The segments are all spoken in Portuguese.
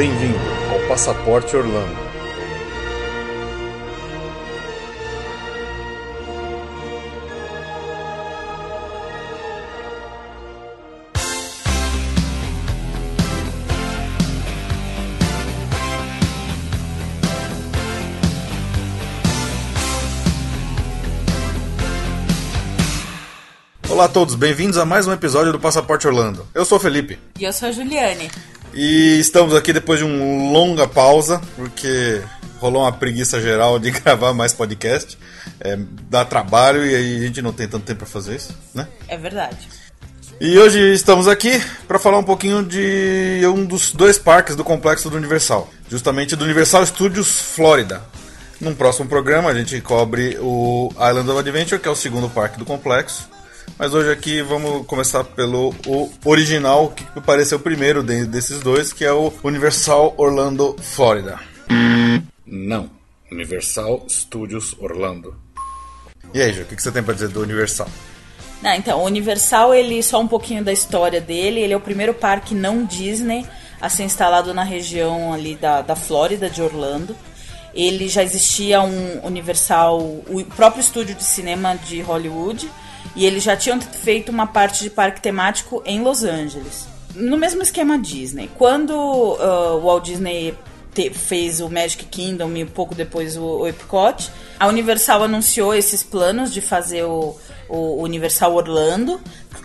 Bem-vindo ao Passaporte Orlando. Olá a todos, bem-vindos a mais um episódio do Passaporte Orlando. Eu sou o Felipe. E eu sou a Juliane. E estamos aqui depois de uma longa pausa, porque rolou uma preguiça geral de gravar mais podcast. É, dá trabalho e aí a gente não tem tanto tempo para fazer isso, né? É verdade. E hoje estamos aqui para falar um pouquinho de um dos dois parques do complexo do Universal, justamente do Universal Studios Florida. Num próximo programa a gente cobre o Island of Adventure, que é o segundo parque do complexo. Mas hoje aqui vamos começar pelo o original, que parece o primeiro desses dois, que é o Universal Orlando Florida. Não, Universal Studios Orlando. E aí, Ju, o que você tem para dizer do Universal? Não, então, o Universal, ele só um pouquinho da história dele, ele é o primeiro parque não Disney a ser instalado na região ali da, da Flórida, de Orlando. Ele já existia um Universal, o próprio estúdio de cinema de Hollywood, e eles já tinham feito uma parte de parque temático em Los Angeles. No mesmo esquema Disney. Quando uh, o Walt Disney te, fez o Magic Kingdom e um pouco depois o, o Epcot, a Universal anunciou esses planos de fazer o, o Universal Orlando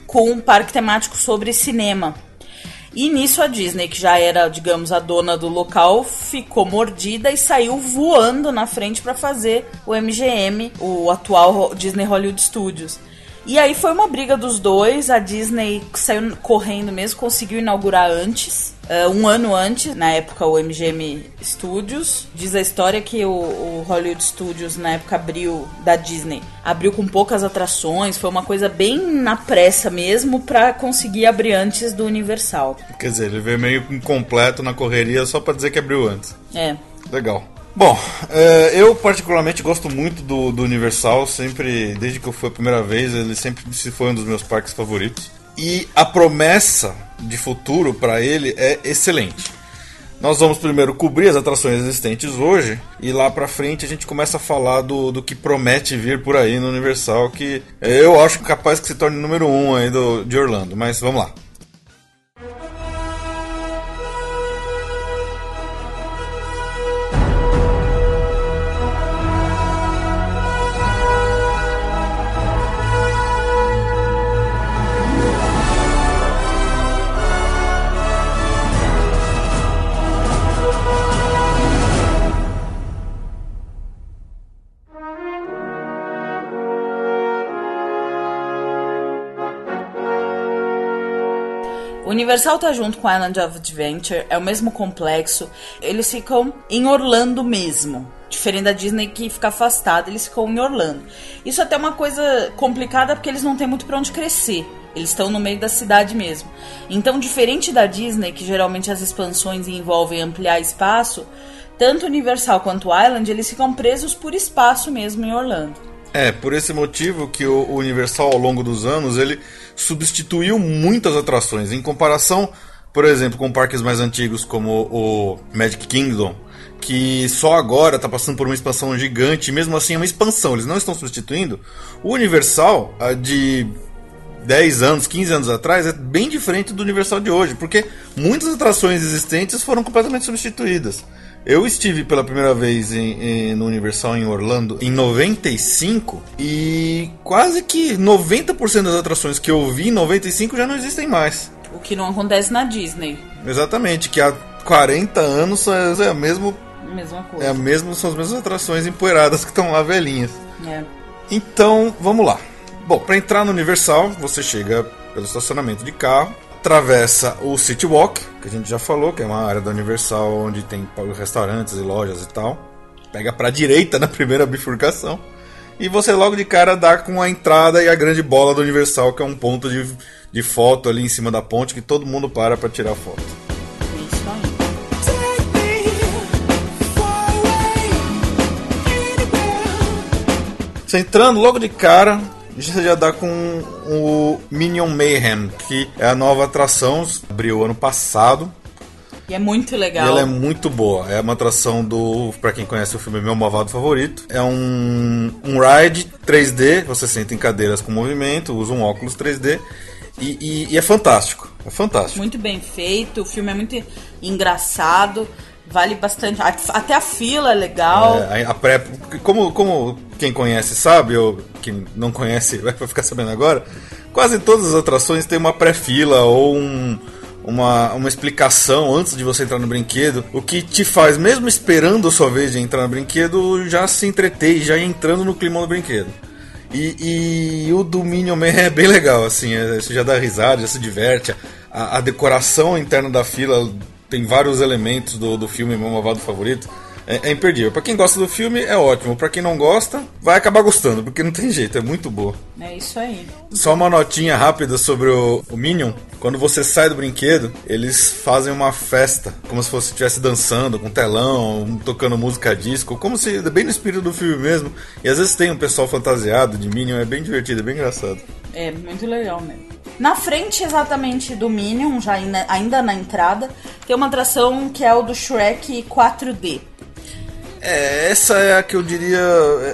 com um parque temático sobre cinema. E nisso a Disney, que já era, digamos, a dona do local, ficou mordida e saiu voando na frente para fazer o MGM, o atual Disney Hollywood Studios. E aí foi uma briga dos dois. A Disney saiu correndo mesmo, conseguiu inaugurar antes. Uh, um ano antes, na época o MGM Studios. Diz a história que o, o, Hollywood Studios na época abriu da Disney, abriu com poucas atrações, foi uma coisa bem na pressa mesmo para conseguir abrir antes do Universal. Quer dizer, ele veio meio incompleto na correria só para dizer que abriu antes. É. Legal. Bom, é, eu particularmente gosto muito do, do, Universal, sempre, desde que eu fui a primeira vez, ele sempre se foi um dos meus parques favoritos. E a promessa de futuro para ele é excelente. Nós vamos primeiro cobrir as atrações existentes hoje e lá pra frente a gente começa a falar do, do que promete vir por aí no Universal, que eu acho capaz que se torne número um aí do, de Orlando. Mas vamos lá. Universal tá junto com Island of Adventure, é o mesmo complexo. Eles ficam em Orlando mesmo. Diferente da Disney que fica afastada, eles ficam em Orlando. Isso até é uma coisa complicada porque eles não têm muito para onde crescer. Eles estão no meio da cidade mesmo. Então, diferente da Disney, que geralmente as expansões envolvem ampliar espaço, tanto Universal quanto Island, eles ficam presos por espaço mesmo em Orlando. É, por esse motivo que o Universal ao longo dos anos, ele substituiu muitas atrações. Em comparação, por exemplo, com parques mais antigos como o Magic Kingdom, que só agora está passando por uma expansão gigante, mesmo assim é uma expansão, eles não estão substituindo. O Universal, de 10 anos, 15 anos atrás, é bem diferente do Universal de hoje, porque muitas atrações existentes foram completamente substituídas. Eu estive pela primeira vez em, em, no Universal em Orlando em 95 e quase que 90% das atrações que eu vi em 95 já não existem mais. O que não acontece na Disney. Exatamente, que há 40 anos é, é mesmo mesma coisa. É a mesma, são as mesmas atrações empoeiradas que estão lá velhinhas. É. Então, vamos lá. Bom, para entrar no Universal, você chega pelo estacionamento de carro, atravessa o City Walk, que a gente já falou, que é uma área da Universal onde tem restaurantes e lojas e tal. Pega para direita na primeira bifurcação. E você logo de cara dá com a entrada e a grande bola do Universal, que é um ponto de, de foto ali em cima da ponte que todo mundo para para tirar foto. Você entrando logo de cara, você já dá com o Minion Mayhem, que é a nova atração, abriu ano passado. E é muito legal. E ela é muito boa. É uma atração do. Pra quem conhece o filme, meu malvado favorito. É um, um ride 3D. Você senta em cadeiras com movimento, usa um óculos 3D. E, e, e é fantástico. É fantástico. Muito bem feito. O filme é muito engraçado. Vale bastante. Até a fila é legal. É, a pré, como, como quem conhece sabe, ou quem não conhece vai ficar sabendo agora, quase todas as atrações têm uma pré-fila ou um, uma, uma explicação antes de você entrar no brinquedo, o que te faz, mesmo esperando a sua vez de entrar no brinquedo, já se entreter já entrando no clima do brinquedo. E, e, o do Minion Man é bem legal, assim, é, você já dá risada, já se diverte. A, a decoração interna da fila tem vários elementos do, do filme Meu Malvado Favorito. É, é imperdível. Pra quem gosta do filme, é ótimo. Pra quem não gosta, vai acabar gostando, porque não tem jeito, é muito boa. É isso aí. Só uma notinha rápida sobre o, o Minion. Quando você sai do brinquedo, eles fazem uma festa, como se fosse estivesse dançando, com telão, tocando música disco, como se bem no espírito do filme mesmo. E às vezes tem um pessoal fantasiado de Minion, é bem divertido, é bem engraçado. É, muito legal mesmo. Na frente exatamente do Minion, já ainda na entrada, tem uma atração que é o do Shrek 4D. É, essa é a que eu diria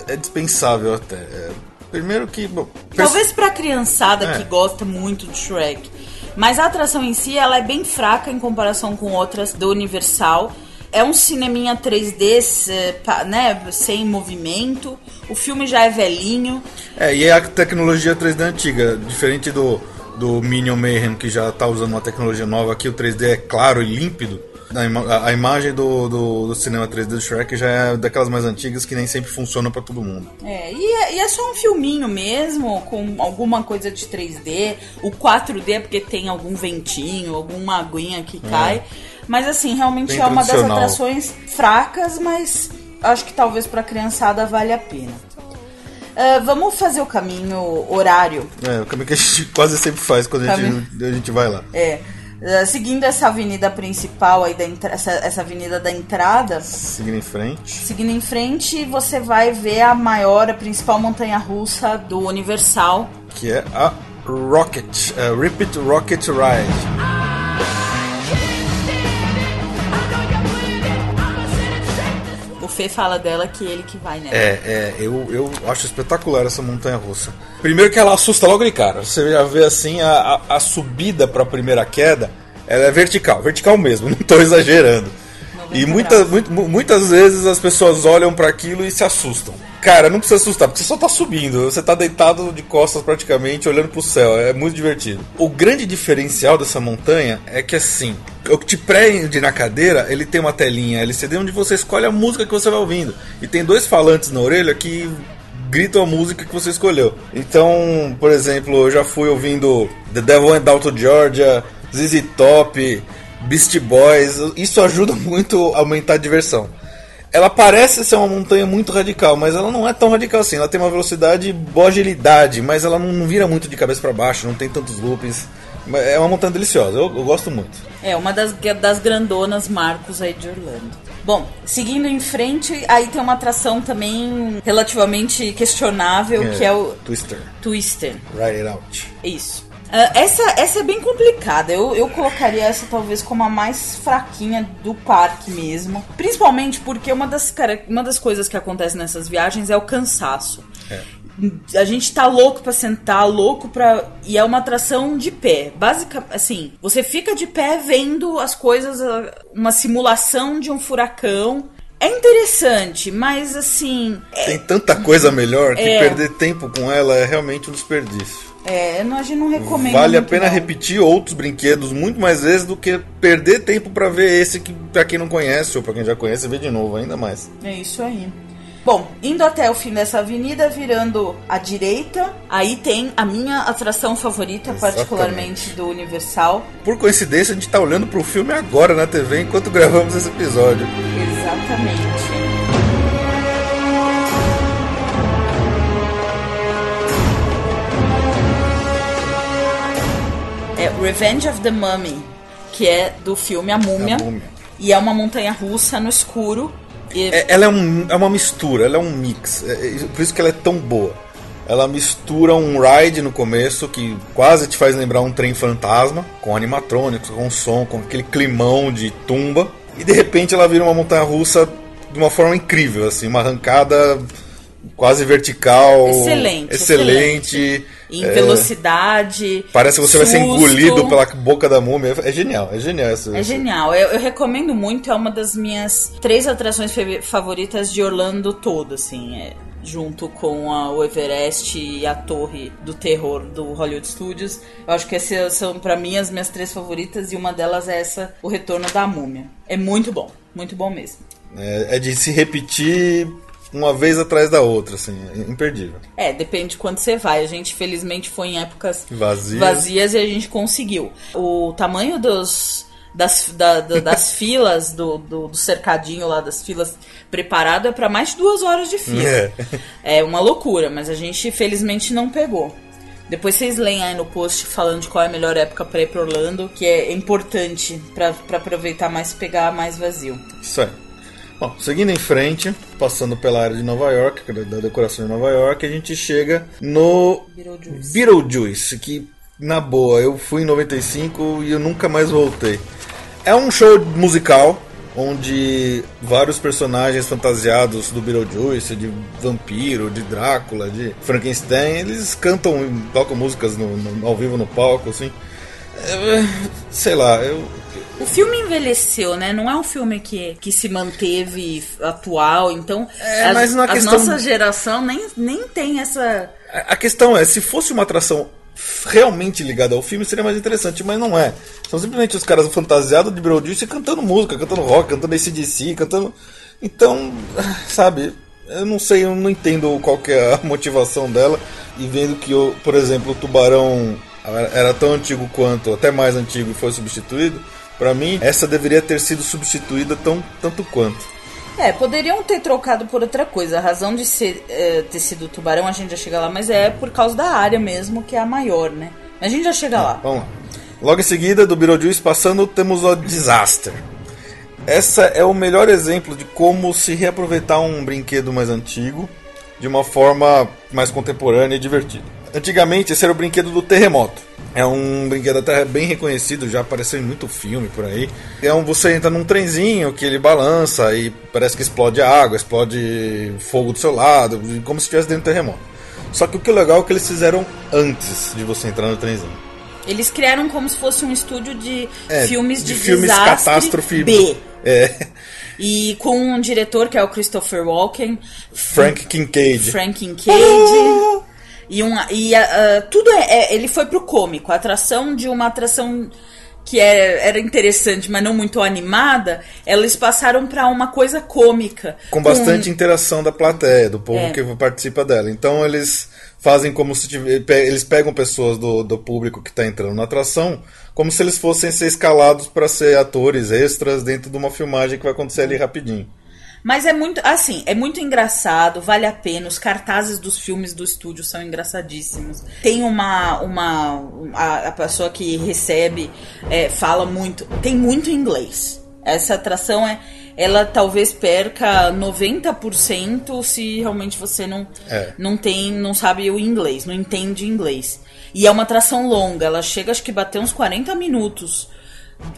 é, é dispensável até. É, primeiro que. Bom, Talvez pra criançada é. que gosta muito de Shrek. Mas a atração em si, ela é bem fraca em comparação com outras do Universal. É um cineminha 3D, né, sem movimento. O filme já é velhinho. É, e é a tecnologia 3D antiga, diferente do, do Minion Mayhem, que já está usando uma tecnologia nova aqui, o 3D é claro e límpido. A, ima a imagem do, do, do, cinema 3D do Shrek já é daquelas mais antigas que nem sempre funciona para todo mundo. É e, é, e é só um filminho mesmo, com alguma coisa de 3D. O 4D é porque tem algum ventinho, alguma aguinha que é. cai. É. Mas assim, realmente Bem é uma das atrações fracas, mas acho que talvez pra criançada vale a pena. Uh, vamos fazer o caminho horário. É, o caminho que a gente quase sempre faz quando a gente, a gente vai lá. É. Uh, seguindo essa avenida principal aí da essa, essa avenida da entrada. Seguindo em frente. Seguindo em frente, você vai ver a maior, a principal montanha russa do Universal. Que é a Rocket, uh, Rip Rocket Ride. Fê fala dela que ele que vai nela. É, é eu, eu acho espetacular essa montanha russa. Primeiro que ela assusta logo de cara. Você já vê assim a, a, a subida para a primeira queda, ela é vertical, vertical mesmo, não estou exagerando. E muita, muito, muitas vezes as pessoas olham para aquilo e se assustam. Cara, não precisa assustar, porque você só tá subindo. Você tá deitado de costas praticamente, olhando pro céu. É muito divertido. O grande diferencial dessa montanha é que assim, o que te prende na cadeira, ele tem uma telinha LCD onde você escolhe a música que você vai ouvindo. E tem dois falantes na orelha que gritam a música que você escolheu. Então, por exemplo, eu já fui ouvindo The Devil Went Down to Georgia, ZZ Top, Beast Boys. Isso ajuda muito a aumentar a diversão. Ela parece ser uma montanha muito radical, mas ela não é tão radical assim. Ela tem uma velocidade, boa agilidade, mas ela não, não vira muito de cabeça para baixo, não tem tantos loopings. É uma montanha deliciosa, eu, eu, gosto muito. É, uma das, das grandonas marcos aí de Orlando. Bom, seguindo em frente, aí tem uma atração também relativamente questionável, é, que é o... Twister. Twister. Ride It Out. Isso. Uh, essa, essa é bem complicada. Eu, eu colocaria essa talvez como a mais fraquinha do parque mesmo. Principalmente porque uma das, cara, uma das coisas que acontece nessas viagens é o cansaço. É. A gente tá louco para sentar, louco para e é uma atração de pé. Basicamente, assim, você fica de pé vendo as coisas, uma simulação de um furacão. É interessante, mas assim. Tem é... tanta coisa melhor que é... perder tempo com ela é realmente um desperdício. É, a gente não recomendo. Vale a pena não. repetir outros brinquedos muito mais vezes do que perder tempo para ver esse que para quem não conhece ou para quem já conhece ver de novo, ainda mais. É isso aí. Bom, indo até o fim dessa avenida, virando à direita, aí tem a minha atração favorita, Exatamente. particularmente do Universal. Por coincidência, a gente tá olhando pro filme agora na TV enquanto gravamos esse episódio. Exatamente. É Revenge of the Mummy, que é do filme A Múmia. A Múmia. E é uma montanha russa no escuro. E... É, ela é, um, é uma mistura, ela é um mix. É, é, por isso que ela é tão boa. Ela mistura um ride no começo que quase te faz lembrar um trem fantasma, com animatrônicos, com som, com aquele climão de tumba. E de repente ela vira uma montanha russa de uma forma incrível, assim, uma arrancada quase vertical. Excelente. Excelente. excelente em é, velocidade. Parece que você susto. vai ser engolido pela boca da múmia. É genial, é genial. Essa, é genial. Eu, eu, recomendo muito, é uma das minhas três atrações favoritas de Orlando todo, assim. É, junto com a, o Everest e a Torre do Terror do Hollywood Studios. Eu acho que essas são, para mim, as minhas três favoritas e uma delas é essa, O Retorno da Múmia. É muito bom, muito bom mesmo. É, é de se repetir uma vez atrás da outra, assim, é imperdível. É, depende de quando você vai. A gente, felizmente, foi em épocas vazias, vazias e a gente conseguiu. O tamanho dos. Das, da, da, das filas, do, do, do, cercadinho lá, das filas preparado é para mais de duas horas de fila. É. é uma loucura, mas a gente felizmente não pegou. Depois vocês leem aí no post falando de qual é a melhor época para ir para Orlando, que é importante para aproveitar mais e pegar mais vazio. Isso aí. Bom, seguindo em frente, passando pela área de Nova York, é da decoração de Nova York, a gente chega no Beetlejuice, Beetlejuice que na boa, eu fui em 95 e eu nunca mais voltei. É um show musical onde vários personagens fantasiados do Beetlejuice, de vampiro, de Drácula, de Frankenstein, eles cantam, tocam músicas no, no, ao vivo no palco, assim. É, sei lá, eu o filme envelheceu, né? Não é um filme que, que se manteve atual. Então, é, as, mas na a questão... nossa geração nem, nem tem essa. A questão é, se fosse uma atração realmente ligada ao filme, seria mais interessante, mas não é. São simplesmente os caras fantasiados de Beetlejuice cantando música, cantando rock, cantando ACDC, cantando. Então, sabe, eu não sei, eu não entendo qual é a motivação dela. E vendo que, por exemplo, o Tubarão era tão antigo quanto, até mais antigo e foi substituído para mim, essa deveria ter sido substituída tão, tanto quanto. É, poderiam ter trocado por outra coisa. A razão de ser, é, ter sido tubarão, a gente já chega lá, mas é por causa da área mesmo, que é a maior, né? A gente já chega lá. Vamos lá. Logo em seguida, do Beetlejuice passando, temos o Disaster. Essa é o melhor exemplo de como se reaproveitar um brinquedo mais antigo de uma forma mais contemporânea e divertida. Antigamente, esse era o brinquedo do terremoto. É um brinquedo até bem reconhecido, já apareceu em muito filme por aí. É um, você entra num trenzinho que ele balança e parece que explode água, explode fogo do seu lado, como se estivesse dentro do terremoto. Só que o que é legal é que eles fizeram antes de você entrar no trenzinho. Eles criaram como se fosse um estúdio de é, filmes de, de filmes catástrofe B. É. E com um diretor que é o Christopher Walken. Frank Kincaid. Frank Kincaid. Ah! E, um, e uh, tudo é, é, Ele foi pro cômico. A atração de uma atração que era, é, era interessante, mas não muito animada, eles passaram para uma coisa cômica. Com bastante com... interação da plateia, do povo é. que participa dela. Então eles fazem como se eles pegam pessoas do, do público que está entrando na atração como se eles fossem ser escalados para ser atores extras dentro de uma filmagem que vai acontecer ali rapidinho. Mas é muito, assim, é muito engraçado, vale a pena. Os cartazes dos filmes do estúdio são engraçadíssimos. Tem uma, uma a, a pessoa que recebe é, fala muito, tem muito inglês. Essa atração é, ela talvez perca 90% se realmente você não, é. não tem, não sabe o inglês, não entende inglês. E é uma atração longa, ela chega acho que bater uns 40 minutos,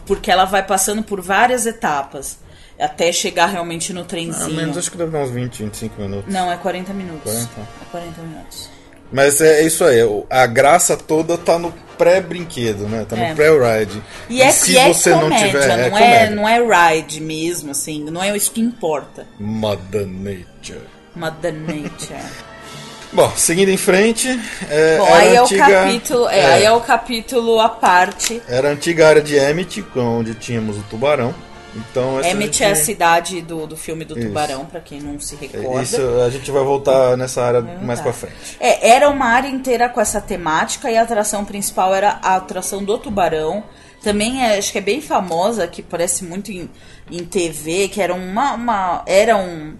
porque ela vai passando por várias etapas até chegar realmente no trenzinho. Ah, menos acho que deve dar uns 20, 25 minutos. Não, é 40 minutos. 40? É 40 minutos. Mas é isso aí, a graça toda tá no pré-brinquedo, né? Tá no é. pré-ride. E, é, se e é você comédia, não tiver. É não, é, não é ride mesmo, assim, não é isso que importa. Mother Nature. Mother Nature. Bom, seguindo em frente. É, Bom, aí é antiga, o capítulo. É, é, aí é o capítulo à parte. Era a antiga área de Emmett, onde tínhamos o tubarão. Então, Emmett gente... é a cidade do, do filme do Tubarão, para quem não se recorda. Isso, a gente vai voltar nessa área mais para frente. É, era uma área inteira com essa temática e a atração principal era a atração do Tubarão. Também é, acho que é bem famosa, que parece muito em, em TV, que era uma, uma era um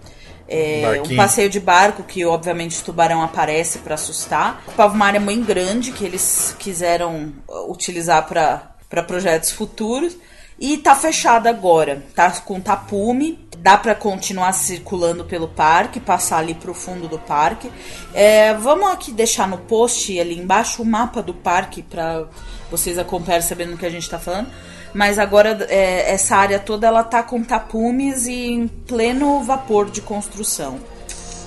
é, um passeio de barco que obviamente o tubarão aparece para assustar. Ocupava uma área muito grande que eles quiseram utilizar para projetos futuros. E tá fechada agora, tá com tapume, dá para continuar circulando pelo parque, passar ali pro fundo do parque. É, vamos aqui deixar no post ali embaixo o mapa do parque para vocês acompanharem sabendo o que a gente tá falando. Mas agora é, essa área toda ela tá com tapumes e em pleno vapor de construção.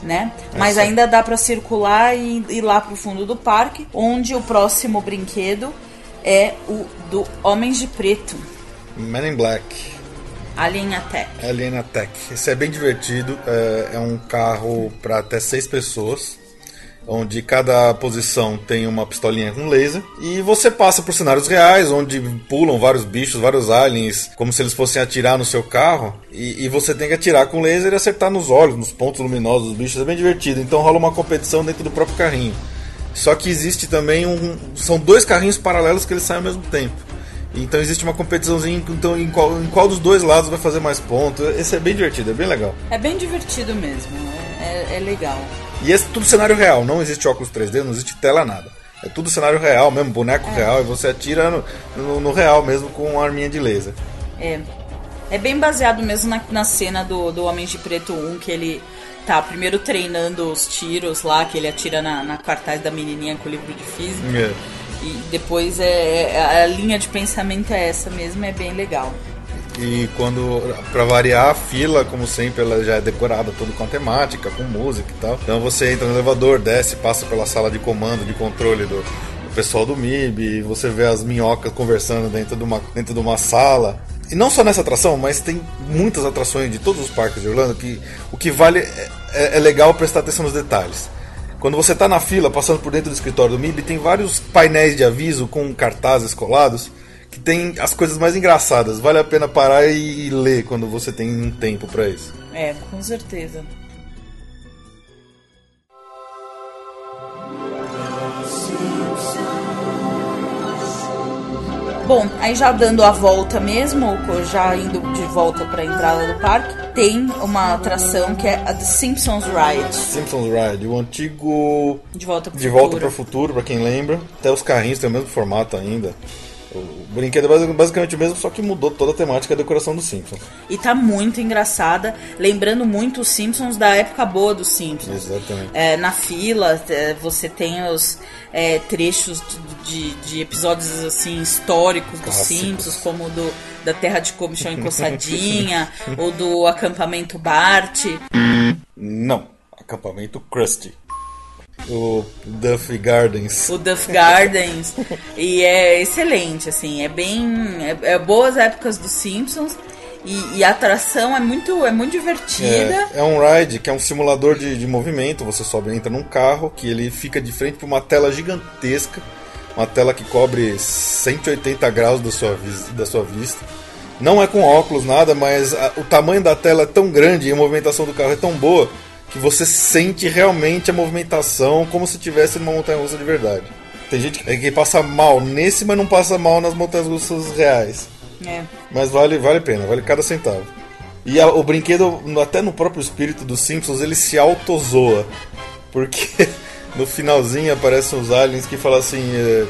Né? Mas ainda dá para circular e ir lá pro fundo do parque, onde o próximo brinquedo é o do Homens de Preto. Men in Black. Alien Attack. Alien Attack. Esse é bem divertido. É, é um carro para até seis pessoas. Onde cada posição tem uma pistolinha com laser. E você passa por cenários reais, onde pulam vários bichos, vários aliens, como se eles fossem atirar no seu carro. E, e você tem que atirar com laser e acertar nos olhos, nos pontos luminosos dos bichos. É bem divertido. Então rola uma competição dentro do próprio carrinho. Só que existe também um. São dois carrinhos paralelos que eles saem ao mesmo tempo. Então existe uma competiçãozinha então, em, qual, em qual dos dois lados vai fazer mais pontos. Esse é bem divertido, é bem legal. É bem divertido mesmo, é, é, é legal. E esse é tudo cenário real, não existe óculos 3D, não existe tela nada. É tudo cenário real mesmo, boneco é. real, e você atira no, no, no, real mesmo com uma arminha de laser. É. É bem baseado mesmo na, na cena do, do Homem de Preto 1, que ele tá primeiro treinando os tiros lá, que ele atira na, na cartaz da menininha com o livro de física. É. E depois é, é, a linha de pensamento é essa mesmo, é bem legal. E quando, para variar, a fila, como sempre, ela já é decorada toda com a temática, com música e tal. Então você entra no elevador, desce, passa pela sala de comando, de controle do, do pessoal do MIB, você vê as minhocas conversando dentro de uma, dentro de uma sala. E não só nessa atração, mas tem muitas atrações de todos os parques de Orlando que o que vale é, é, é legal prestar atenção nos detalhes. Quando você está na fila, passando por dentro do escritório do MIB, tem vários painéis de aviso com cartazes colados que tem as coisas mais engraçadas. Vale a pena parar e ler quando você tem um tempo para isso. É, com certeza. Bom, aí já dando a volta mesmo, já indo de volta para a entrada do parque, tem uma atração que é a The Simpsons Ride. Simpsons Ride, o antigo De volta para De volta para o futuro, para quem lembra. Até os carrinhos têm o mesmo formato ainda. O brinquedo é basicamente o mesmo, só que mudou toda a temática e decoração dos Simpsons. E tá muito engraçada, lembrando muito os Simpsons da época boa dos Simpsons. Exatamente. É, na fila, é, você tem os é, trechos de, de, episódios assim históricos dos Simpsons, como o do da Terra de Comichão Encossadinha, ou do acampamento Bart. Não, acampamento Krusty. O Duff Gardens. O Duff Gardens. e é excelente, assim. É bem. É, é boas épocas dos Simpsons. E, e, a atração é muito, é muito divertida. É, é um ride que é um simulador de, de movimento. Você sobe, entra num carro que ele fica de frente para uma tela gigantesca, uma tela que cobre 180 graus da sua, da sua vista. Não é com óculos nada, mas a, o tamanho da tela é tão grande e a movimentação do carro é tão boa que você sente realmente a movimentação como se tivesse numa montanha russa de verdade. Tem gente que passa mal nesse, mas não passa mal nas montanhas russas reais. É. Mas vale, vale a pena, vale cada centavo. E a, o brinquedo, até no próprio espírito dos Simpsons, ele se autozoa. Porque no finalzinho aparecem os aliens que falam assim. É,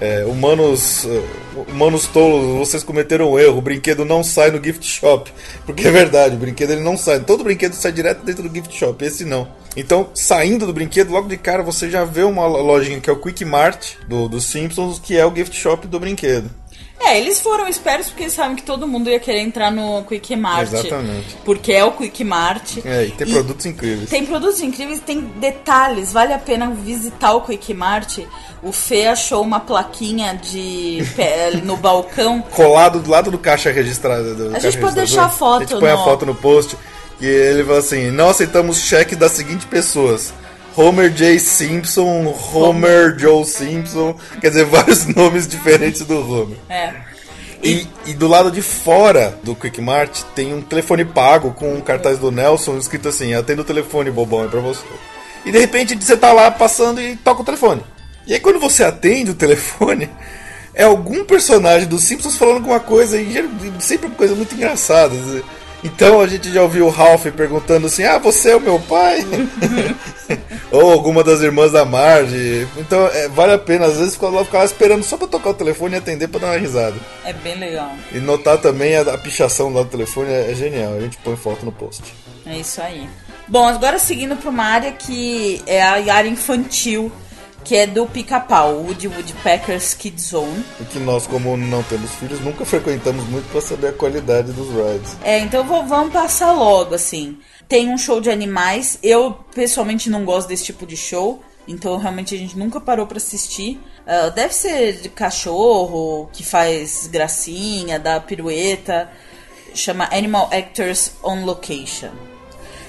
é, humanos, uh, humanos tolos, vocês cometeram um erro. O brinquedo não sai no gift shop. Porque é verdade, o brinquedo ele não sai. Todo brinquedo sai direto dentro do gift shop, esse não. Então, saindo do brinquedo, logo de cara você já vê uma lojinha que é o Quick Mart do, dos Simpsons, que é o gift shop do brinquedo. É, eles foram espertos porque eles sabem que todo mundo ia querer entrar no Quick Mart. Exatamente. Porque é o Quick Mart. É, e tem e produtos incríveis. Tem produtos incríveis, tem detalhes. Vale a pena visitar o Quick Mart. O Fê achou uma plaquinha de no balcão. Colado do lado do caixa registrado. Do a caixa gente pode deixar a foto. A gente põe no... a foto no post. E ele falou assim: não aceitamos cheque das seguintes pessoas. Homer J. Simpson, Homer Joe Simpson, quer dizer, vários nomes diferentes do Homer. É. E, e, do lado de fora do Quick Mart tem um telefone pago com um cartaz do Nelson escrito assim: atenda o telefone, bobão, é pra você. E de repente você tá lá passando e toca o telefone. E aí quando você atende o telefone, é algum personagem dos Simpsons falando alguma coisa, e sempre coisa muito engraçada. Então a gente já ouviu o Ralph perguntando assim: Ah, você é o meu pai? Ou alguma das irmãs da Marge. Então é, vale a pena, às vezes ela ficava esperando só pra tocar o telefone e atender pra dar uma risada. É bem legal. E notar também a, a pichação lá do telefone é, é genial. A gente põe foto no post. É isso aí. Bom, agora seguindo para uma área que é a área infantil, que é do pica-pau, Woody Woodpeckers Kid Zone. E que nós, como não temos filhos, nunca frequentamos muito para saber a qualidade dos rides. É, então vamos passar logo, assim. Tem um show de animais. Eu, pessoalmente, não gosto desse tipo de show. Então, realmente, a gente nunca parou para assistir. Uh, deve ser de cachorro, que faz gracinha, dá pirueta. Chama Animal Actors on Location.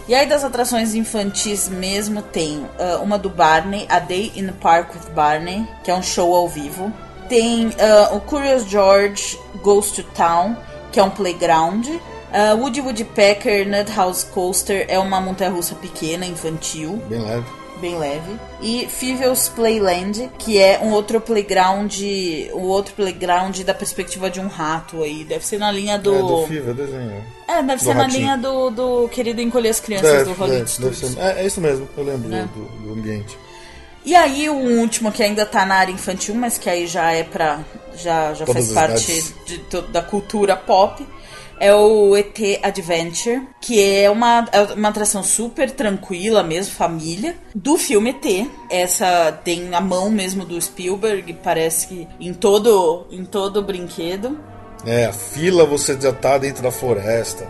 E aí das atrações infantis mesmo tem uh, uma do Barney, A Day in the Park with Barney, que é um show ao vivo. Tem uh, o Curious George Goes to Town, que é um playground. Uh, Woody Woodpecker Nut House Coaster é uma montanha-russa pequena, infantil. Bem leve bem leve. E Fievel's Playland, que é um outro playground, o um outro playground da perspectiva de um rato aí. Deve ser na linha do. É, do Fievel, desenho. É, deve do ser ratinho. na linha do, do Querido Encolher as Crianças deve, do Hollywood deve. Deve é, é, isso mesmo, eu lembro É. do, do, ambiente. E aí o último que ainda tá na área infantil, mas que aí já é pra. já, já Todas faz parte de, to- da cultura pop. É o ET Adventure, que é uma, é uma atração super tranquila mesmo, família, do filme ET. Essa tem a mão mesmo do Spielberg, parece que em todo, em todo brinquedo. É, a fila você já tá dentro da floresta.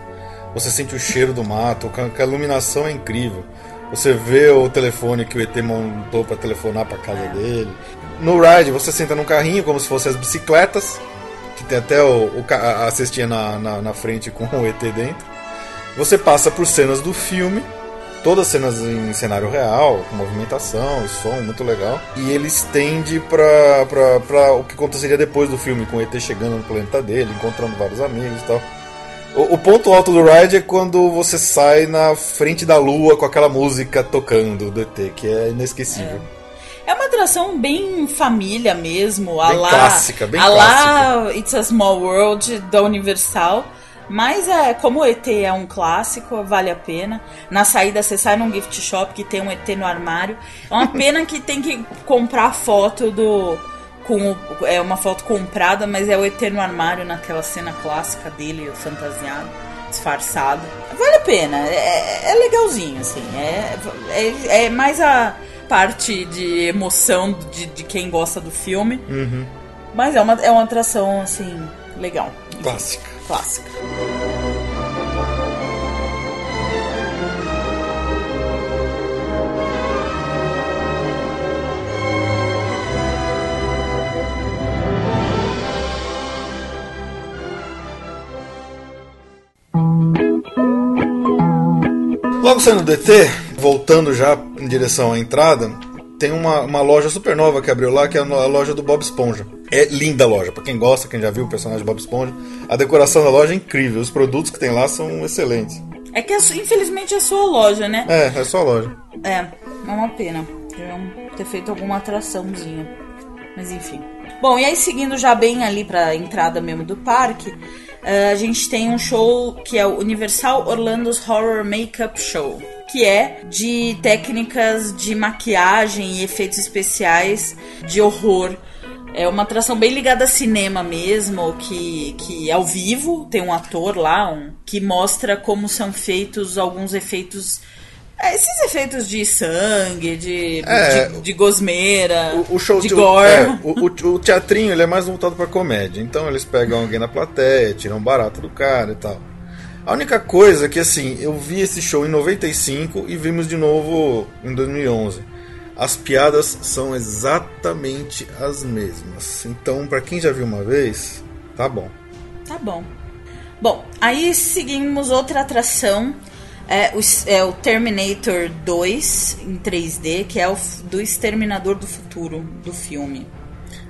Você sente o cheiro do mato, a iluminação é incrível. Você vê o telefone que o ET montou para telefonar para casa dele. No ride, você senta num carrinho como se fossem as bicicletas, que tem até o, o a cestinha na, na, na frente com o ET dentro. Você passa por cenas do filme, todas cenas em cenário real, com movimentação som, muito legal. E ele estende pra, pra, pra o que aconteceria depois do filme, com o ET chegando no planeta dele, encontrando vários amigos e tal. O, o ponto alto do ride é quando você sai na frente da lua com aquela música tocando do ET, que é inesquecível. É atração bem família mesmo, a Bem lá, clássica, bem a lá It's a Small World da Universal. Mas é, como o ET é um clássico, vale a pena. Na saída você sai num gift shop que tem um ET no armário. É uma pena que tem que comprar foto do com o- é uma foto comprada, mas é o ET no armário naquela cena clássica dele fantasiado, disfarçado. Vale a pena, é, é legalzinho assim. É, é, é mais a parte de emoção de, de quem gosta do filme. Mas é uma, é uma atração, assim, legal. Clássica. Clássica. Logo saindo do ET, voltando já em direção à entrada, tem uma, uma loja super nova que abriu lá, que é a a loja do Bob Esponja. É linda a loja, pra quem gosta, quem já viu o personagem Bob Esponja. A decoração da loja é incrível, os produtos que tem lá são excelentes. É que, é infelizmente, é sua loja, né? É, é só a loja. É, é uma pena. Deviam ter feito alguma atraçãozinha. Mas enfim. Bom, e aí seguindo já bem ali pra entrada mesmo do parque, eh, a gente tem um show que é o Universal Orlando's Horror Makeup Show. Que é de técnicas de maquiagem e efeitos especiais de horror. É uma atração bem ligada a cinema mesmo, que, que é ao vivo, tem um ator lá um, que mostra como são feitos alguns efeitos é, esses efeitos de sangue, de, É, de, de gosmeira, O, o show de gore. é, o, o- teatrinho ele é mais voltado pra comédia. Então eles pegam alguém na plateia, tiram um barato do cara e tal. A única coisa que assim, eu vi esse show em 95 e vimos de novo em 2011. As piadas são exatamente as mesmas. Então, pra quem já viu uma vez, tá bom. Tá bom. Bom, aí seguimos outra atração. É o, é o Terminator 2 em 3D, que é o do Exterminador do Futuro, do filme.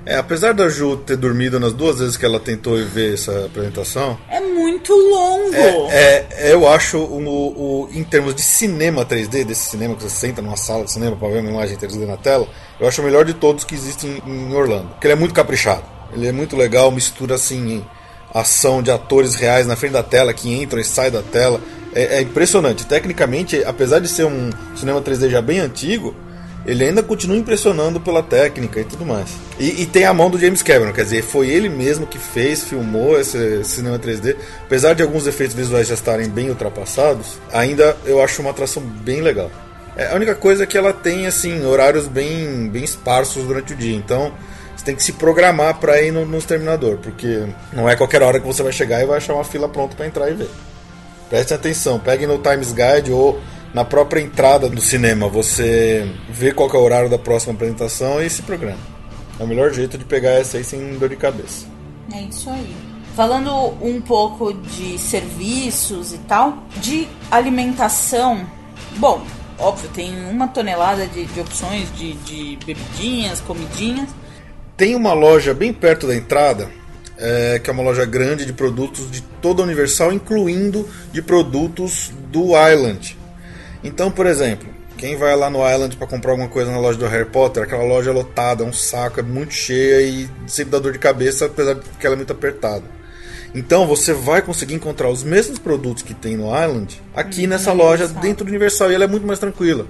É, apesar da Ju ter dormido nas duas vezes que ela tentou ver essa apresentação, É muito longo. É, é, eu acho, o, o- em termos de cinema 3D, desse cinema que você senta numa sala de cinema para ver uma imagem 3D na tela, eu acho o melhor de todos que existem em Orlando. Porque ele é muito caprichado. Ele é muito legal, mistura assim ação de atores reais na frente da tela que entram e saem da tela. É, é impressionante. Tecnicamente, apesar de ser um cinema 3D já bem antigo, ele ainda continua impressionando pela técnica e tudo mais. E, e, tem a mão do James Cameron, quer dizer, foi ele mesmo que fez, filmou esse, cinema 3D. Apesar de alguns efeitos visuais já estarem bem ultrapassados, ainda eu acho uma atração bem legal. É, a única coisa é que ela tem assim horários bem, bem esparsos durante o dia, então você tem que se programar para ir no, no exterminador, porque não é qualquer hora que você vai chegar e vai achar uma fila pronta para entrar e ver. Prestem atenção, peguem no Times Guide ou na própria entrada do cinema você vê qual é o horário da próxima apresentação e se programa. É o melhor jeito de pegar essa aí sem dor de cabeça. É isso aí. Falando um pouco de serviços e tal, de alimentação, bom, óbvio, tem uma tonelada de, de opções de, de bebidinhas, comidinhas. Tem uma loja bem perto da entrada é, que é uma loja grande de produtos de toda a Universal, incluindo de produtos do Island. Então, por exemplo, quem vai lá no Island para comprar alguma coisa na loja do Harry Potter, aquela loja é lotada, é um saco, é muito cheia e sempre dá dor de cabeça, apesar de que ela é muito apertada. Então você vai conseguir encontrar os mesmos produtos que tem no Island aqui hum, nessa loja dentro do Universal e ela é muito mais tranquila.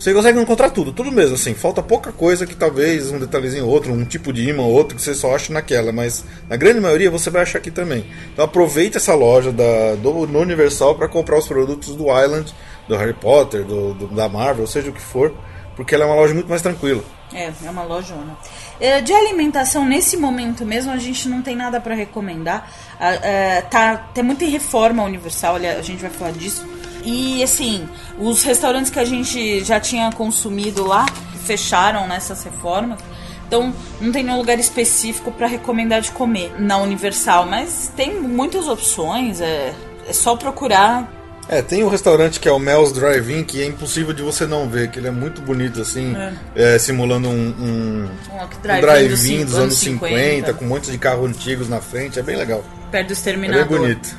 Você consegue encontrar tudo, tudo mesmo, assim. Falta pouca coisa que talvez um detalhezinho outro, um tipo de imã outro que você só ache naquela, mas na grande maioria você vai achar aqui também. Então aproveite essa loja da, do, no Universal para comprar os produtos do Island, do Harry Potter, do, do, da Marvel, seja o que for, porque ela é uma loja muito mais tranquila. É, é uma lojona. É, de alimentação, nesse momento mesmo, a gente não tem nada para recomendar. É, tá, tem muita reforma universal, a gente vai falar disso e assim, os restaurantes que a gente já tinha consumido lá fecharam nessas reformas. Então, não tem nenhum lugar específico para recomendar de comer na Universal, mas tem muitas opções, é, é só procurar. É, tem um restaurante que é o Mel's Drive-In, que é impossível de você não ver, que ele é muito bonito, assim, é. É, simulando um, um, um drive-in drive dos, dos anos 50, 50, com um monte de carros antigos na frente, é bem legal. Perto do exterminador. É bem bonito.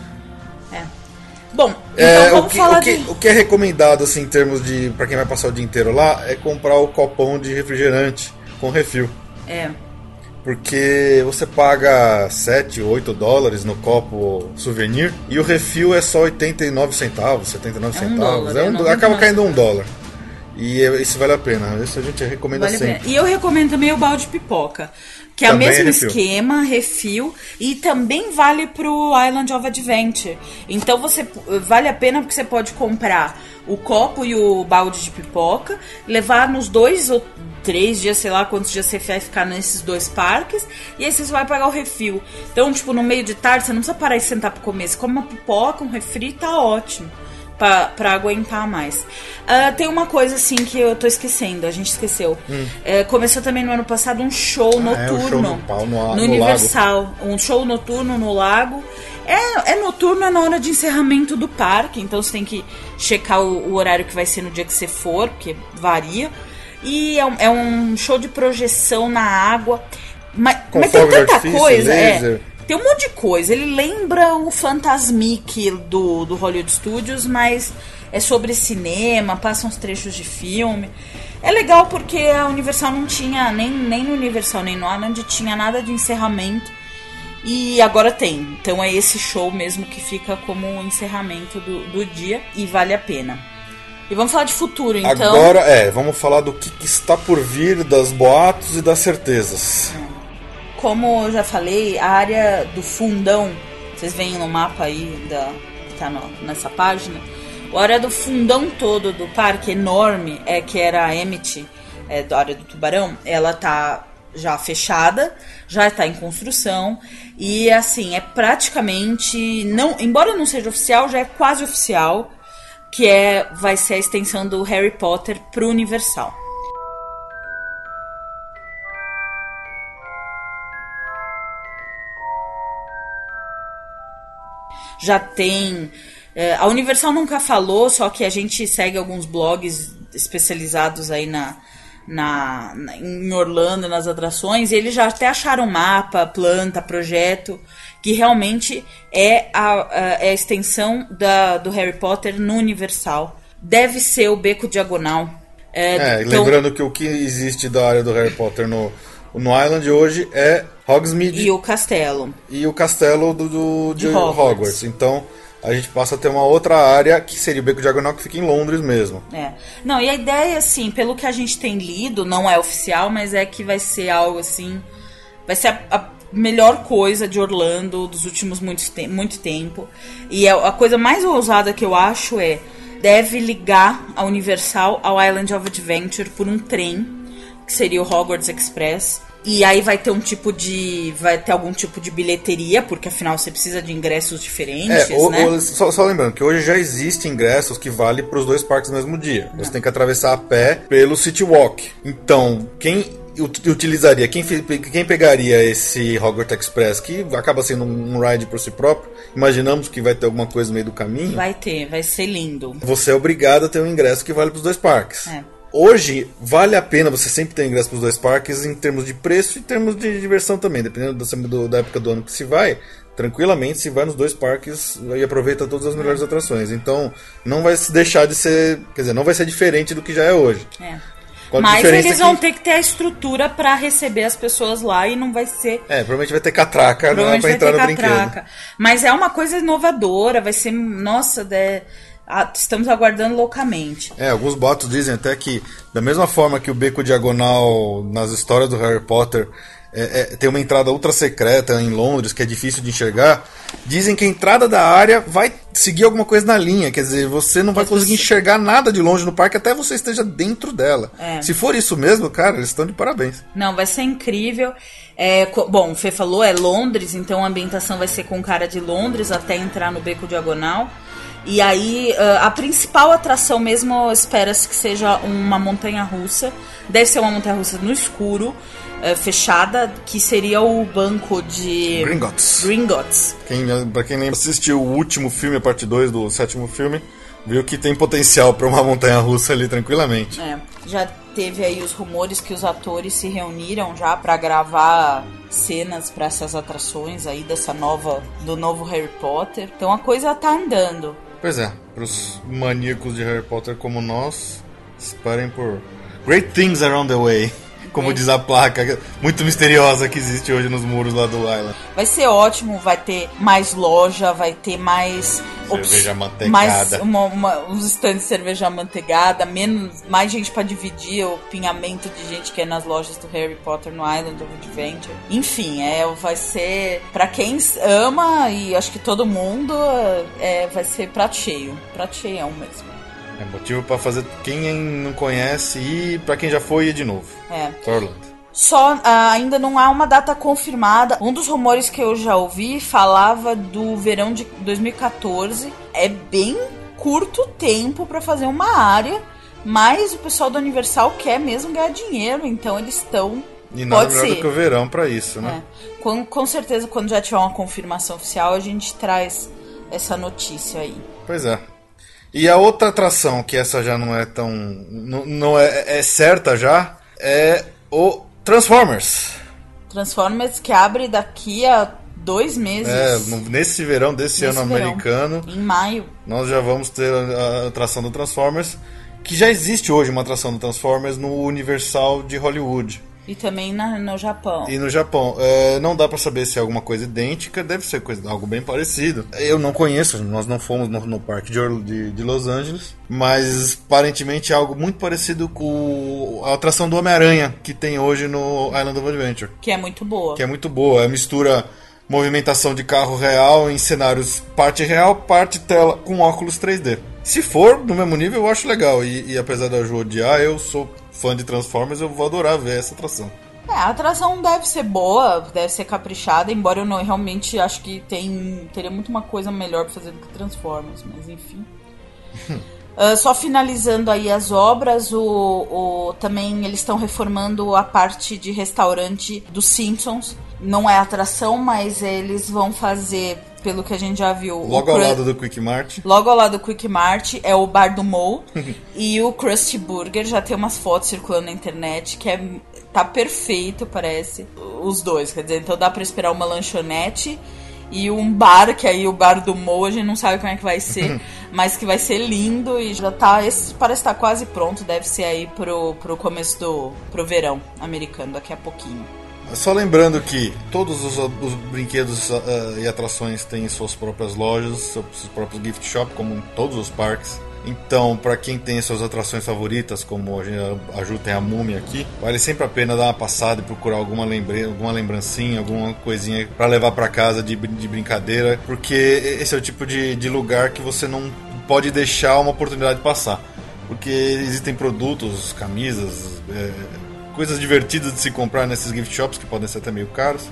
Bom, é, então vamos o que, falar o que, de... o que é recomendado, assim, em termos de. para quem vai passar o dia inteiro lá, é comprar o copão de refrigerante com refil. É. Porque você paga 7, 8 dólares no copo souvenir e o refil é só 89 centavos, 79 é um centavos. Dólar, é um, acaba caindo um dólar. E é, isso vale a pena. Isso a gente recomenda vale sempre. E eu recomendo também o balde de pipoca. Que é o mesmo é esquema, refil, e também vale pro Island of Adventure. Então você vale a pena porque você pode comprar o copo e o balde de pipoca, levar nos dois ou três dias, sei lá quantos dias você vai ficar nesses dois parques, e aí você vai pagar o refil. Então, tipo, no meio de tarde, você não precisa parar e sentar para comer. Você come uma pipoca, um refri, tá ótimo para aguentar mais. Uh, tem uma coisa assim que eu tô esquecendo, a gente esqueceu. Hum. É, começou também no ano passado um show ah, noturno é, um show no, no, no, no Universal. Lago. Um show noturno no lago. É, é noturno, é na hora de encerramento do parque, então você tem que checar o, o horário que vai ser no dia que você for, porque varia. E é um, é um show de projeção na água. Mas, mas tem tanta coisa. É, tem um monte de coisa. Ele lembra o Fantasmic do, do Hollywood Studios, mas é sobre cinema, passa uns trechos de filme. É legal porque a Universal não tinha, nem, nem no Universal nem no Island, tinha nada de encerramento. E agora tem. Então é esse show mesmo que fica como um encerramento do, do dia e vale a pena. E vamos falar de futuro, então. Agora, é, vamos falar do que, que está por vir, das boatos e das certezas. Como eu já falei, a área do fundão, vocês veem no mapa aí da, que tá no, nessa página, a área do fundão todo do parque, enorme, é que era a Emmett, é, da área do tubarão, ela tá já fechada, já está em construção e assim é praticamente não, embora não seja oficial, já é quase oficial que é vai ser a extensão do Harry Potter para o Universal. já tem. É, a Universal nunca falou, só que a gente segue alguns blogs especializados aí na, na, na, em Orlando, nas atrações, eles já até acharam mapa, planta, projeto, que realmente é a, a, é a extensão da, do Harry Potter no Universal. Deve ser o Beco Diagonal. É, é então... lembrando que o que existe da área do Harry Potter no, no Island hoje é Hogsmeade E o castelo. e o castelo do, do- de, De Hogwarts. Hogwarts. Então a gente passa a ter uma outra área que seria o Beco Diagonal que fica em Londres mesmo. É. Não, e a ideia, assim, pelo que a gente tem lido, não é oficial, mas é que vai ser algo assim. Vai ser a, a melhor coisa de Orlando dos últimos muito, te muito tempo. E é- a coisa mais ousada que eu acho é. Deve ligar a Universal ao Island of Adventure por um trem, que seria o Hogwarts Express. E aí vai ter um tipo de. Vai ter algum tipo de bilheteria, porque afinal você precisa de ingressos diferentes, É, o- né? o- só, só lembrando que hoje já existem ingressos que valem para os dois parques no mesmo dia. Você tem que atravessar a pé pelo City Walk. Então, quem ut- utilizaria, quem, quem pegaria esse Hogwarts Express, que acaba sendo um ride por si próprio, imaginamos que vai ter alguma coisa no meio do caminho, Vai ter, vai ser lindo. você é obrigado a ter um ingresso que vale para os dois parques. É. Hoje, vale a pena você sempre ter ingresso para os dois parques em termos de preço e em termos de diversão também, dependendo do- da época do ano que se vai. Tranquilamente, se vai nos dois parques e aproveita todas as melhores atrações. Então, não vai se deixar de ser. Quer dizer, não vai ser diferente do que já é hoje. É. Mas eles que- vão ter que ter a estrutura pra receber as pessoas lá e não vai ser. É, provavelmente vai ter catraca né, Provavelmente pra vai entrar ter no brinquedo. catraca. Mas é uma coisa inovadora, vai ser. Nossa, é- ah, estamos aguardando loucamente. É, alguns boatos dizem até que, da mesma forma que o beco diagonal nas histórias do Harry Potter é, é, tem uma entrada ultra secreta em Londres que é difícil de enxergar, dizem que a entrada da área vai seguir alguma coisa na linha, quer dizer, você não vai conseguir enxergar nada de longe no parque até você esteja dentro dela. É. Se for isso mesmo, cara, eles estão de parabéns. Não, vai ser incrível. É, bom, o Fê falou, é Londres, então a ambientação vai ser com cara de Londres até entrar no Beco Diagonal. E aí, a principal atração mesmo espera-se que seja uma montanha russa. Deve ser uma montanha russa no escuro, fechada, que seria o banco de Gringotts. Gringotts. Quem, pra quem lembra, assistiu o último filme, a parte 2 do sétimo filme, viu que tem potencial pra uma montanha russa ali tranquilamente. É, já teve aí os rumores que os atores se reuniram já pra gravar cenas pra essas atrações aí dessa nova do novo Harry Potter. Então a coisa tá andando. Pois é, pros maníacos de Harry Potter como nós, esperem por Great Things Around the Way, como Great- diz a placa muito misteriosa que existe hoje nos muros lá do Island. Vai ser ótimo, vai ter mais loja, vai ter mais Cerveja manteigada. mais uma, uma, uns stands de cerveja manteigada, menos mais gente pra dividir o pinhamento de gente que é nas lojas do Harry Potter no Island of Adventure. Enfim, é vai ser pra quem ama e acho que todo mundo é, vai ser prato cheio, prato cheião mesmo. É motivo pra fazer quem não conhece e pra quem já foi ir de novo. É. Pra Orlando. Só ah, ainda não há uma data confirmada. Um dos rumores que eu já ouvi falava do verão de 2014. É bem curto tempo para fazer uma área, mas o pessoal da Universal quer mesmo ganhar dinheiro, então eles estão. E nada Pode melhor ser. do que o verão pra isso, né? É. Com, com certeza, quando já tiver uma confirmação oficial, a gente traz essa notícia aí. Pois é. E a outra atração, que essa já não é tão. não, não é, é certa já, é o Transformers. Transformers que abre daqui a dois meses. É, nesse verão desse Nesse ano verão. americano, Em maio. nós já vamos ter a atração do Transformers, que já existe hoje uma atração do Transformers no Universal de Hollywood E também na, no Japão. e no Japão. É, não dá pra saber se é alguma coisa idêntica, deve ser coisa, algo bem parecido. Eu não conheço, nós não fomos no, no parque de, de, de Los Angeles, mas aparentemente é algo muito parecido com a atração do Homem-Aranha que tem hoje no Island of Adventure. Que é muito boa. que é muito boa. É mistura movimentação de carro real em cenários parte real, parte tela com óculos 3D. Se for no mesmo nível, eu acho legal. E, e apesar da Ju odiar, eu sou fã de Transformers, eu vou adorar ver essa atração. É, a atração deve ser boa, deve ser caprichada, embora eu não realmente acho que tem teria muito uma coisa melhor pra fazer do que Transformers, mas enfim. Ah, só finalizando aí as obras, o, o- também eles estão reformando a parte de restaurante dos Simpsons. Não é atração, mas eles vão fazer, pelo que a gente já viu, Logo ao Cru- lado do Quick Mart. Logo ao lado do Quick Mart é o Bar do Mo e o Krusty Burger. Já tem umas fotos circulando na internet que é, tá perfeito, parece. Os dois, quer dizer, então dá pra esperar uma lanchonete e um bar, que aí o Bar do Mo a gente não sabe como é que vai ser, mas que vai ser lindo e já tá. Esse parece estar quase pronto, deve ser aí pro, pro começo do. pro verão americano, daqui a pouquinho. Só lembrando que todos os, os brinquedos uh, e atrações têm suas próprias lojas, seus próprios gift shop, como em todos os parques. Então, para quem tem suas atrações favoritas, como a Ju tem a múmia aqui, vale sempre a pena dar uma passada e procurar alguma, lembre... alguma lembrancinha, alguma coisinha para levar para casa de, de brincadeira, porque esse é o tipo de, de lugar que você não pode deixar uma oportunidade passar. Porque existem produtos, camisas, é, coisas divertidas de se comprar nesses gift shops que podem ser até meio caros,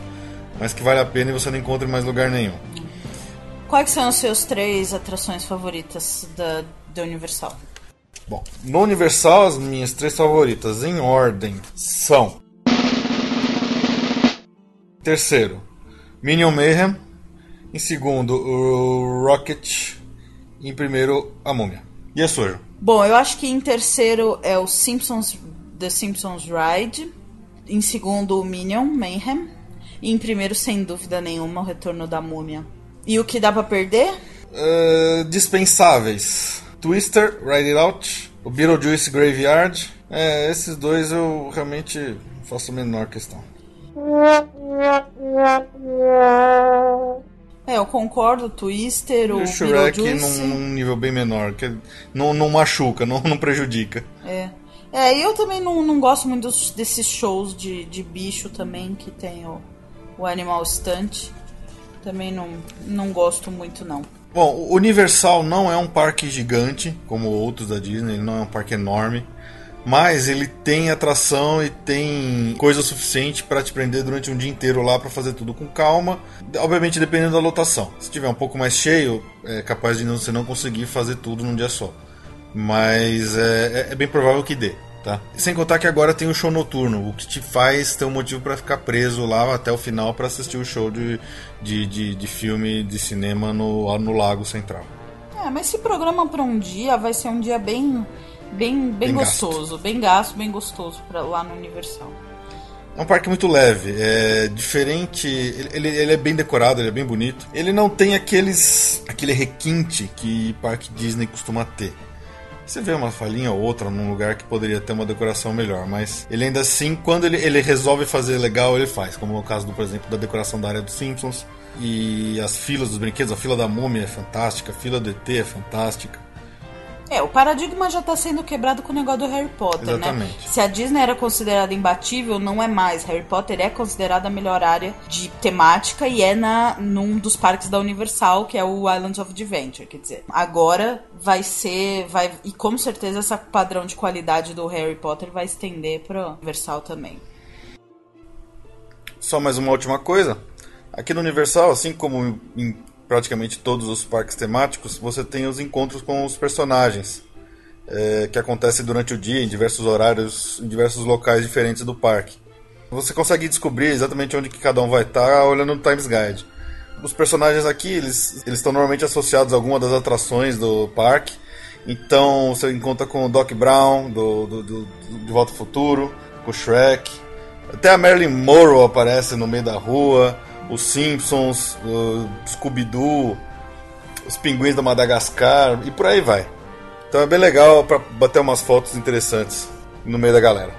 mas que vale a pena e você não encontra em mais lugar nenhum. Quais são as suas três atrações favoritas da, da Universal? Bom, no Universal, as minhas três favoritas em ordem são. Terceiro, Minion Mayhem. Em segundo, o Rocket. Em primeiro, a Múmia. E a sua? Bom, eu acho que em terceiro é o Simpsons, The Simpsons Ride. Em segundo, o Minion Mayhem. E em primeiro, sem dúvida nenhuma, o Retorno da Múmia. E o que dá para perder? Uh, dispensáveis. Twister, Ride It Out, o Beetlejuice Graveyard. É, esses dois eu realmente faço a menor questão. É, eu concordo, Twister, o, o Shrek num, num, nível bem menor, que não, não machuca, não, não prejudica. É. É, e eu também não, não gosto muito dos, desses shows de, de bicho também, que tem o, o Animal Stunt. Também não, não gosto muito, não. Bom, o Universal não é um parque gigante, como outros da Disney, ele não é um parque enorme. Mas ele tem atração e tem coisa suficiente para te prender durante um dia inteiro lá para fazer tudo com calma. Obviamente dependendo da lotação. Se tiver um pouco mais cheio, é capaz de você não conseguir fazer tudo num dia só. Mas é, é, é bem provável que dê. Tá? Sem contar que agora tem o show noturno, o que te faz ter um motivo para ficar preso lá até o final para assistir o show de, de, de, de, filme de cinema no, no Lago Central. É, mas se programa para um dia, vai ser um dia bem, bem, bem, bem gostoso, gasto. bem gasto, bem gostoso para lá no Universal. É um parque muito leve, é diferente, ele, ele, é bem decorado, ele é bem bonito. Ele não tem aqueles aquele requinte que parque Disney costuma ter. Você vê uma falhinha ou outra num lugar que poderia ter uma decoração melhor, mas ele ainda assim, quando ele, ele resolve fazer legal, ele faz. Como no caso, do, por exemplo, da decoração da área dos Simpsons. E as filas dos brinquedos, a fila da múmia é fantástica, a fila do ET é fantástica. É, o paradigma já está sendo quebrado com o negócio do Harry Potter, né? Exatamente. né? Se a Disney era considerada imbatível, não é mais. Harry Potter é considerada a melhor área de temática e é na num dos parques da Universal, que é o Islands of Adventure, quer dizer. Agora vai ser, vai e com certeza esse padrão de qualidade do Harry Potter vai estender para Universal também. Só mais uma última coisa. Aqui no Universal, assim como em praticamente todos os parques temáticos, você tem os encontros com os personagens, é, que acontecem durante o dia, em diversos horários, em diversos locais diferentes do parque. Você consegue descobrir exatamente onde que cada um vai estar olhando no Times Guide. Os personagens aqui, eles estão normalmente associados a alguma das atrações do parque. Então você encontra com o Doc Brown, do, do, do, do De Volta ao Futuro, com o Shrek. Até a Marilyn Monroe aparece no meio da rua os Simpsons, o Scooby-Doo, os Pinguins da Madagascar e por aí vai. Então é bem legal para bater umas fotos interessantes no meio da galera.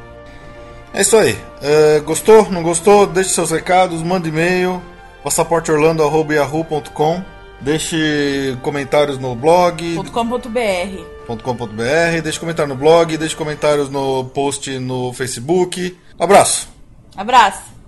É isso aí. É, gostou? Não gostou? Deixe seus recados, mande e-mail passaporteorlando.yahoo.com Deixe comentários no blog. .com.br .com.br Deixe comentário no blog, deixe comentários no post no Facebook. Abraço. Abraço.